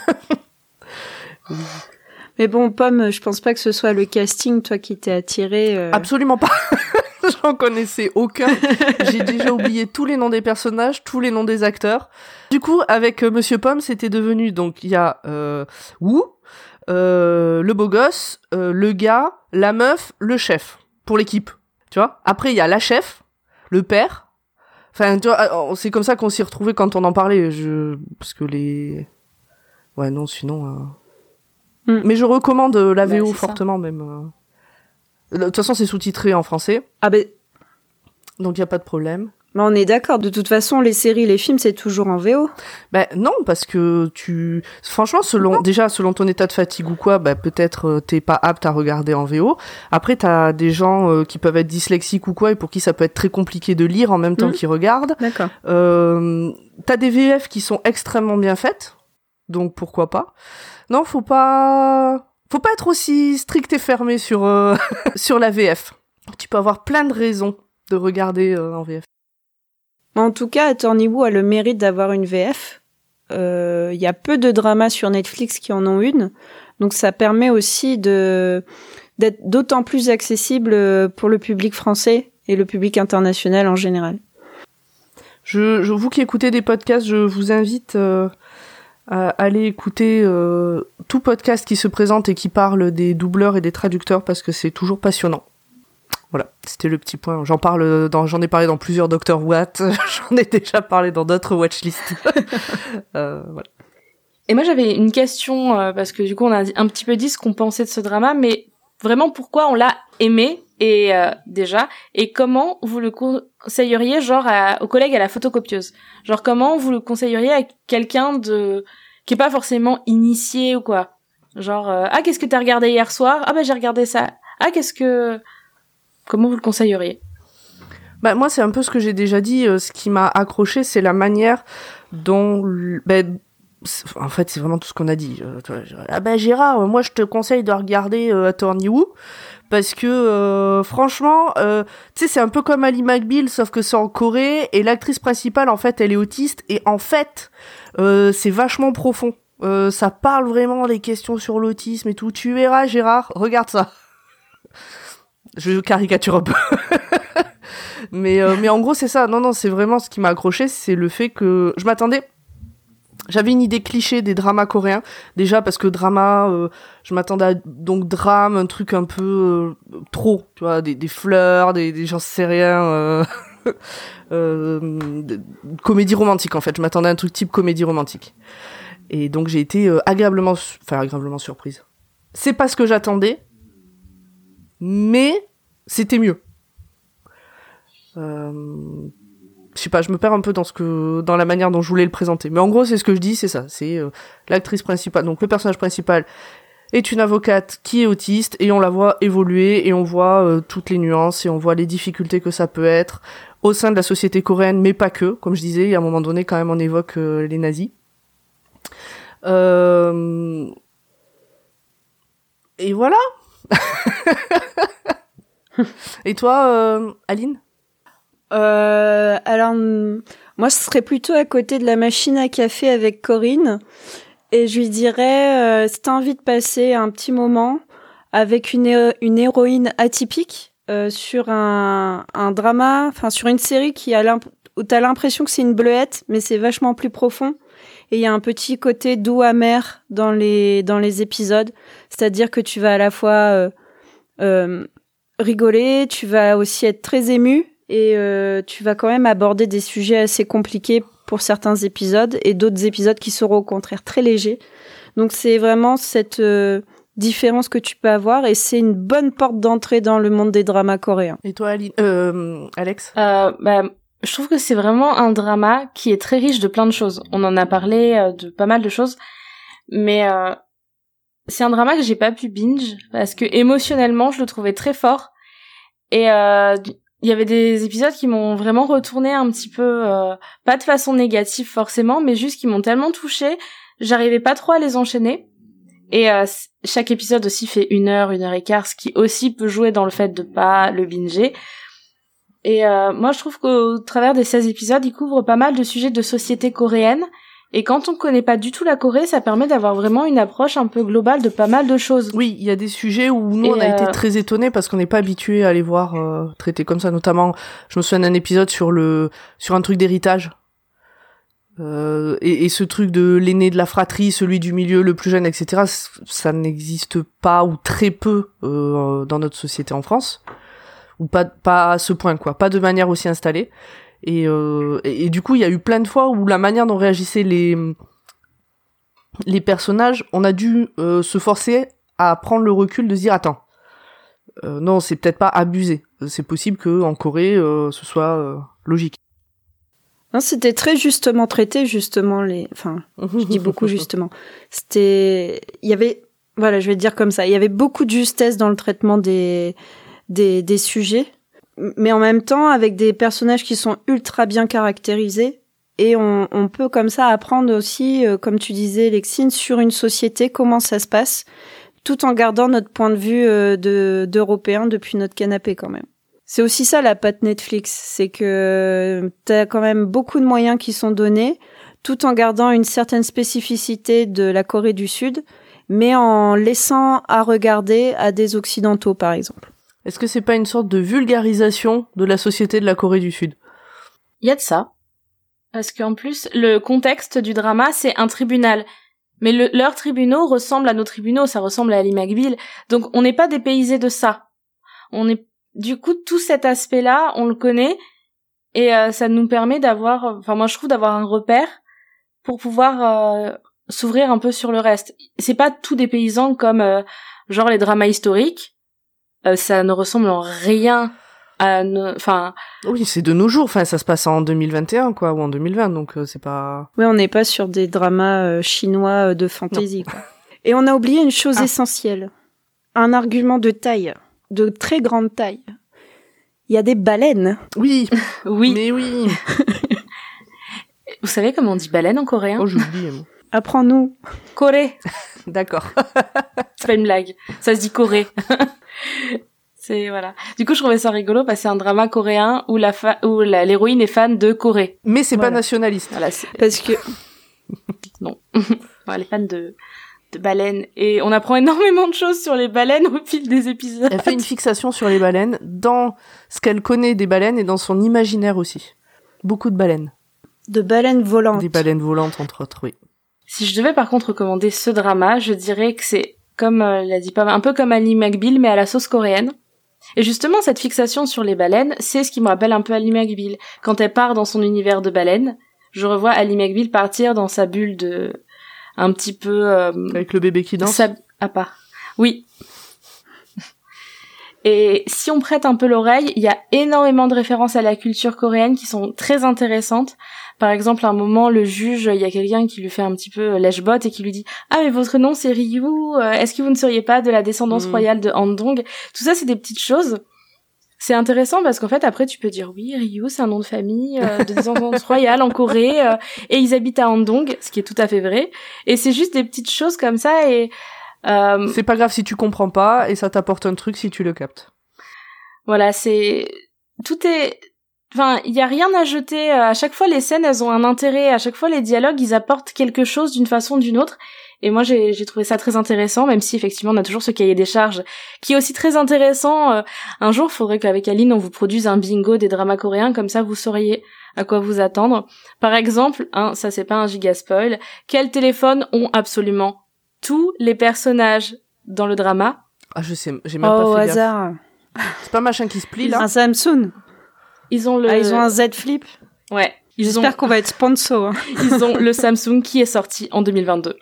Mais bon, Pomme, je pense pas que ce soit le casting, toi, qui t'es attiré. euh. Absolument pas. J'en connaissais aucun. J'ai déjà oublié tous les noms des personnages, tous les noms des acteurs. Du coup, avec euh, Monsieur Pomme, c'était devenu donc il y a euh, Wu, euh, le beau gosse, euh, le gars, la meuf, le chef pour l'équipe. Tu vois? Après, il y a la chef, le père. Enfin, tu vois, euh, c'est comme ça qu'on s'y retrouvait quand on en parlait. Je parce que les ouais non sinon. euh, Mm. Mais je recommande euh, la Bah, ça. fortement même. euh. De toute façon, c'est sous-titré en français, Ah ben, donc il y a pas de problème. Mais on est d'accord. De toute façon, les séries, les films, c'est toujours en VO. Ben non, parce que tu, franchement, selon déjà selon ton état de fatigue ou quoi, ben peut-être euh, t'es pas apte à regarder en VO. Après, t'as des gens euh, qui peuvent être dyslexiques ou quoi et pour qui ça peut être très compliqué de lire en même temps Mhm. qu'ils regardent. D'accord. Euh, t'as des VF qui sont extrêmement bien faites, donc pourquoi pas. Non, faut pas, faut pas être aussi strict et fermé sur euh, sur la VF. Tu peux avoir plein de raisons de regarder euh, en VF. En tout cas, Attorney Woo a le mérite d'avoir une VF. Euh, Il y a peu de dramas sur Netflix qui en ont une, donc ça permet aussi d'être d'autant plus accessible euh, pour le public français et le public international en général. Je, je, vous qui écoutez des podcasts, je vous invite euh, à aller écouter euh, tout podcast qui se présente et qui parle des doubleurs et des traducteurs parce que c'est toujours passionnant. Voilà, c'était le petit point. J'en parle dans, j'en ai parlé dans plusieurs Dr Watt, j'en ai déjà parlé dans d'autres watchlists. euh, voilà. Et moi j'avais une question euh, parce que du coup on a un petit peu dit ce qu'on pensait de ce drama, mais vraiment pourquoi on l'a aimé et euh, déjà et comment vous le conseilleriez genre à, aux collègues à la photocopieuse? Genre comment vous le conseilleriez à quelqu'un de qui est pas forcément initié ou quoi? Genre euh, ah qu'est-ce que t'as regardé hier soir? Ah bah j'ai regardé ça. Ah qu'est-ce que comment vous le conseilleriez? Bah, moi, c'est un peu ce que j'ai déjà dit. euh, ce qui m'a accroché, c'est la manière dont. ben, en fait, c'est vraiment tout ce qu'on a dit. Euh, ah bah Gérard, euh, moi je te conseille de regarder euh, Attorney parce que franchement, tu sais, c'est un peu comme Ali McBeal, sauf que c'est en Corée et l'actrice principale, en fait, elle est autiste et en fait, c'est vachement profond. Ça parle vraiment des questions sur l'autisme et tout. Tu verras, Gérard, regarde ça. Je caricature un peu. mais, euh, mais en gros, c'est ça. Non, non, c'est vraiment ce qui m'a accroché, c'est le fait que je m'attendais. J'avais une idée cliché des dramas coréens. Déjà parce que drama, euh, je m'attendais à donc drame, un truc un peu euh, trop, tu vois, des, des fleurs, des, des sais rien. Comédie romantique en fait. Je m'attendais à un truc type comédie romantique. Et donc j'ai été agréablement, enfin agréablement surprise. C'est pas ce que j'attendais, mais c'était mieux. Euh, je sais pas, je me perds un peu dans ce que, dans la manière dont je voulais le présenter. Mais en gros, c'est ce que je dis, c'est ça. C'est euh, l'actrice principale, donc le personnage principal est une avocate qui est autiste et on la voit évoluer et on voit euh, toutes les nuances et on voit les difficultés que ça peut être au sein de la société coréenne, mais pas que. Comme je disais, a un moment donné, quand même, on évoque euh, les nazis. Euh... Et voilà. et toi, euh, Aline? Euh, alors, hum, moi, ce serait plutôt à côté de la machine à café avec Corinne. Et je lui dirais, euh, si t'as envie de passer un petit moment avec une, une héroïne atypique euh, sur un, un drama, enfin sur une série qui a où t'as l'impression que c'est une bleuette, mais c'est vachement plus profond. Et il y a un petit côté doux amer dans les dans les épisodes, c'est-à-dire que tu vas à la fois rigoler, tu vas aussi être très ému et euh, tu vas quand même aborder des sujets assez compliqués pour certains épisodes et d'autres épisodes qui seront au contraire très légers. Donc c'est vraiment cette euh, différence que tu peux avoir et c'est une bonne porte d'entrée dans le monde des dramas coréens. Et toi, Aline euh, Alex? Euh, bah, je trouve que c'est vraiment un drama qui est très riche de plein de choses. On en a parlé euh, de pas mal de choses, mais euh, c'est un drama que j'ai pas pu binge parce que émotionnellement je le trouvais très fort et euh, il y avait des épisodes qui m'ont vraiment retourné un petit peu, euh, pas de façon négative forcément, mais juste qui m'ont tellement touché, j'arrivais pas trop à les enchaîner. Et euh, chaque épisode aussi fait une heure, une heure et quart, ce qui aussi peut jouer dans le fait de pas le binger. Et euh, moi, je trouve qu'au travers des 16 épisodes, il couvre pas mal de sujets de société coréenne Et quand on connaît pas du tout la Corée, ça permet d'avoir vraiment une approche un peu globale de pas mal de choses. Oui, il y a des sujets où nous Et, on a été euh, très étonnés parce qu'on n'est pas habitué à les voir euh, traités comme ça. Notamment, je me souviens d'un épisode sur le sur un truc d'héritage. Euh, et, et ce truc de l'aîné de la fratrie, celui du milieu, le plus jeune, etc. Ça n'existe pas ou très peu euh, dans notre société en France, ou pas pas à ce point quoi, pas de manière aussi installée. Et, euh, et, et du coup, il y a eu plein de fois où la manière dont réagissaient les les personnages, on a dû euh, se forcer à prendre le recul de se dire attends, euh, non, c'est peut-être pas abusé. C'est possible que en Corée, euh, ce soit logique. Non, c'était très justement traité, justement, les, enfin, je dis beaucoup justement. C'était, il y avait, voilà, je vais dire comme ça, il y avait beaucoup de justesse dans le traitement des, des, des sujets, mais en même temps avec des personnages qui sont ultra bien caractérisés. Et on, on peut comme ça apprendre aussi, euh, comme tu disais, Lexine, sur une société, comment ça se passe, tout en gardant notre point de vue euh, de d'Européens depuis notre canapé quand même. C'est aussi ça la patte Netflix, c'est que t'as quand même beaucoup de moyens qui sont donnés, tout en gardant une certaine spécificité de la Corée du Sud, mais en laissant à regarder à des occidentaux par exemple. Est-ce que c'est pas une sorte de vulgarisation de la société de la Corée du Sud? Il y a de ça. Parce qu'en plus, le contexte du drama, c'est un tribunal. Mais le- leurs tribunaux ressemblent à nos tribunaux, ça ressemble à Ali McBeal. Donc on n'est pas dépaysé de ça. Du coup tout cet aspect-là, on le connaît et euh, ça nous permet d'avoir, enfin moi je trouve d'avoir un repère pour pouvoir euh, s'ouvrir un peu sur le reste. C'est pas tout dépaysant comme euh, genre les dramas historiques. Euh, ça ne ressemble en rien à, enfin Oui, c'est de nos jours. Enfin, ça se passe en 2021, quoi, ou en 2020, donc euh, c'est pas. Oui, on n'est pas sur des dramas euh, chinois euh, de fantaisie. quoi. Et on a oublié une chose Ah. essentielle, un argument de taille, de très grande taille. Il y a des baleines. Oui, oui. mais oui. Vous savez comment on dit baleine en coréen? Oh, j'ai oublié. moi. Apprends-nous. Corée. D'accord. C'est pas une blague. Ça se dit Corée. c'est voilà. Du coup, je trouvais ça rigolo parce que c'est un drama coréen où la fa- où la- l'héroïne est fan de Corée. Mais c'est pas nationaliste. Voilà, c'est- Parce que non. Elle est fan de de baleines et on apprend énormément de choses sur les baleines au fil des épisodes. Elle fait une fixation sur les baleines dans ce qu'elle connaît des baleines et dans son imaginaire aussi. Beaucoup de baleines. de baleines volantes. Des baleines volantes, entre autres, oui. Si je devais par contre recommander ce drama, je dirais que c'est comme euh, l'a dit pas un peu comme Ali McBeal mais à la sauce coréenne. Et justement cette fixation sur les baleines, c'est ce qui me rappelle un peu Ali McBeal. Quand elle part dans son univers de baleines, je revois Ali McBeal partir dans sa bulle de un petit peu euh, Avec le bébé qui danse. sa- à part. Oui. Et si on prête un peu l'oreille, il y a énormément de références à la culture coréenne qui sont très intéressantes. Par exemple, à un moment, le juge, il y a quelqu'un qui lui fait un petit peu lèche-bot et qui lui dit « Ah, mais votre nom, c'est Ryu. euh, Est-ce que vous ne seriez pas de la descendance Mm. royale de Handong ?» Tout ça, c'est des petites choses. C'est intéressant parce qu'en fait, après, tu peux dire « Oui, Ryu, c'est un nom de famille euh, de descendance royale en Corée euh, et ils habitent à Handong, ce qui est tout à fait vrai. Et c'est juste des petites choses comme ça et... euh, C'est pas grave si tu comprends pas et ça t'apporte un truc si tu le captes. Voilà, c'est tout est enfin, il y a rien à jeter à chaque fois les scènes, elles ont un intérêt, à chaque fois les dialogues, ils apportent quelque chose d'une façon ou d'une autre. Et moi j'ai j'ai trouvé ça très intéressant même si effectivement on a toujours ce cahier des charges qui est aussi très intéressant. Euh, Un jour, faudrait qu'avec Aline on vous produise un bingo des dramas coréens comme ça vous sauriez à quoi vous attendre. Par exemple, hein, ça c'est pas un giga spoil, quels téléphones ont absolument tous les personnages dans le drama? Ah, je sais, j'ai même Oh, au pas fait gaffe. hasard. C'est pas machin qui se plie, là? Un Samsung. Ils ont le Ah, ils ont un Z Flip. Ouais, ils ont J'espère qu'on va être sponsor. hein. ils ont le Samsung qui est sorti en 2022.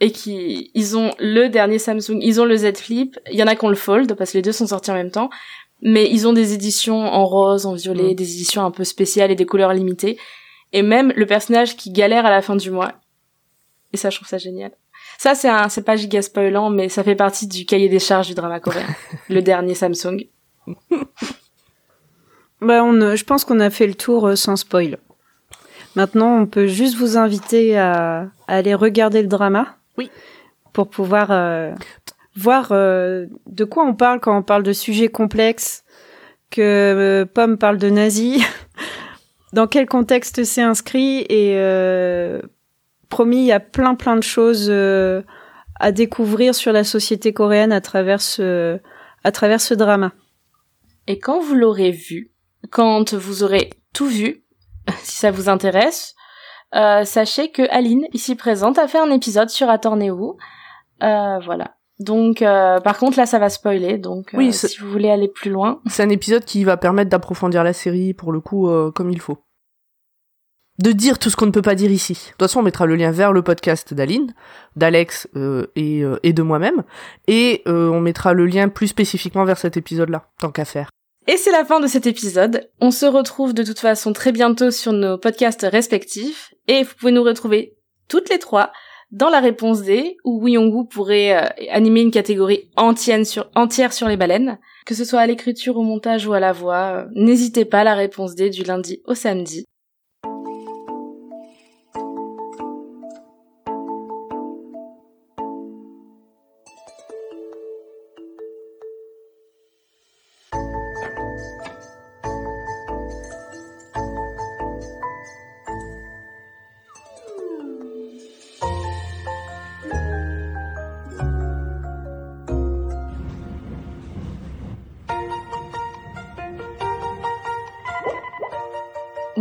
Et qui, ils ont le dernier Samsung, ils ont le Z Flip, il y en a qui ont le Fold, parce que les deux sont sortis en même temps, mais ils ont des éditions en rose, en violet, Mm. des éditions un peu spéciales et des couleurs limitées, et même le personnage qui galère à la fin du mois. Et ça, je trouve ça génial. Ça, c'est un, c'est pas giga spoilant, mais ça fait partie du cahier des charges du drama coréen. le dernier Samsung. Bah, on, euh, je pense qu'on a fait le tour euh, sans spoil. Maintenant, on peut juste vous inviter à, à aller regarder le drama. Oui. Pour pouvoir euh, voir euh, de quoi on parle quand on parle de sujets complexes, que euh, Pomme parle de nazis, dans quel contexte c'est inscrit et euh, promis, il y a plein plein de choses euh, à découvrir sur la société coréenne à travers ce, à travers ce drama. Et quand vous l'aurez vu, quand vous aurez tout vu, si ça vous intéresse, euh, sachez que Aline, ici présente, a fait un épisode sur Atorneo. Euh, voilà. Donc, euh, par contre, là, ça va spoiler. Donc, Oui, si vous voulez aller plus loin, C'est un épisode qui va permettre d'approfondir la série, pour le coup, comme il faut. De dire tout ce qu'on ne peut pas dire ici. De toute façon, on mettra le lien vers le podcast d'Aline, d'Alex et, et de moi-même. Et on mettra le lien plus spécifiquement vers cet épisode-là, tant qu'à faire. Et c'est la fin de cet épisode. On se retrouve de toute façon très bientôt sur nos podcasts respectifs. Et vous pouvez nous retrouver toutes les trois dans la réponse D, où Woo pourrait euh, animer une catégorie entière sur, entière sur les baleines. Que ce soit à l'écriture, au montage ou à la voix, euh, n'hésitez pas à la réponse D du lundi au samedi.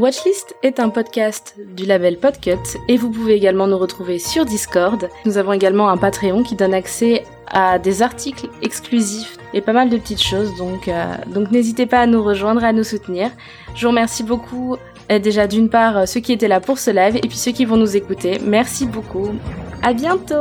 Watchlist est un podcast du label Podcut et vous pouvez également nous retrouver sur Discord. Nous avons également un Patreon qui donne accès à des articles exclusifs et pas mal de petites choses, donc, euh, n'hésitez pas à nous rejoindre et à nous soutenir. Je vous remercie beaucoup euh, déjà d'une part euh, ceux qui étaient là pour ce live et puis ceux qui vont nous écouter. Merci beaucoup. À bientôt